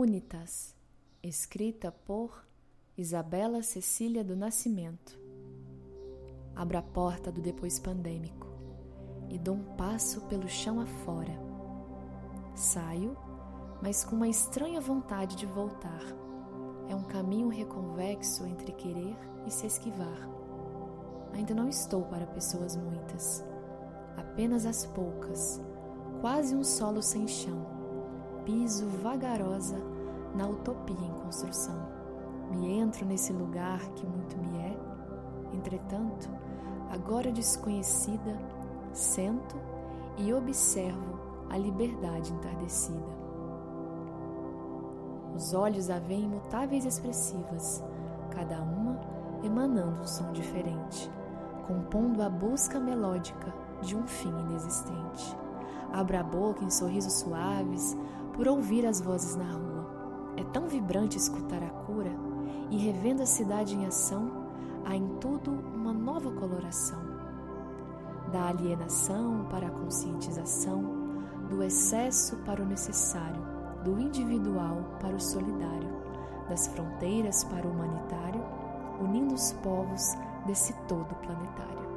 Unitas, escrita por Isabela Cecília do Nascimento. Abro a porta do depois pandêmico e dou um passo pelo chão afora. Saio, mas com uma estranha vontade de voltar. É um caminho reconvexo entre querer e se esquivar. Ainda não estou para pessoas muitas, apenas as poucas, quase um solo sem chão piso vagarosa na utopia em construção. Me entro nesse lugar que muito me é, entretanto, agora desconhecida, sento e observo a liberdade entardecida. Os olhos a veem imutáveis expressivas, cada uma emanando um som diferente, compondo a busca melódica de um fim inexistente. Abra a boca em sorrisos suaves, por ouvir as vozes na rua. É tão vibrante escutar a cura e revendo a cidade em ação, há em tudo uma nova coloração. Da alienação para a conscientização, do excesso para o necessário, do individual para o solidário, das fronteiras para o humanitário, unindo os povos desse todo planetário.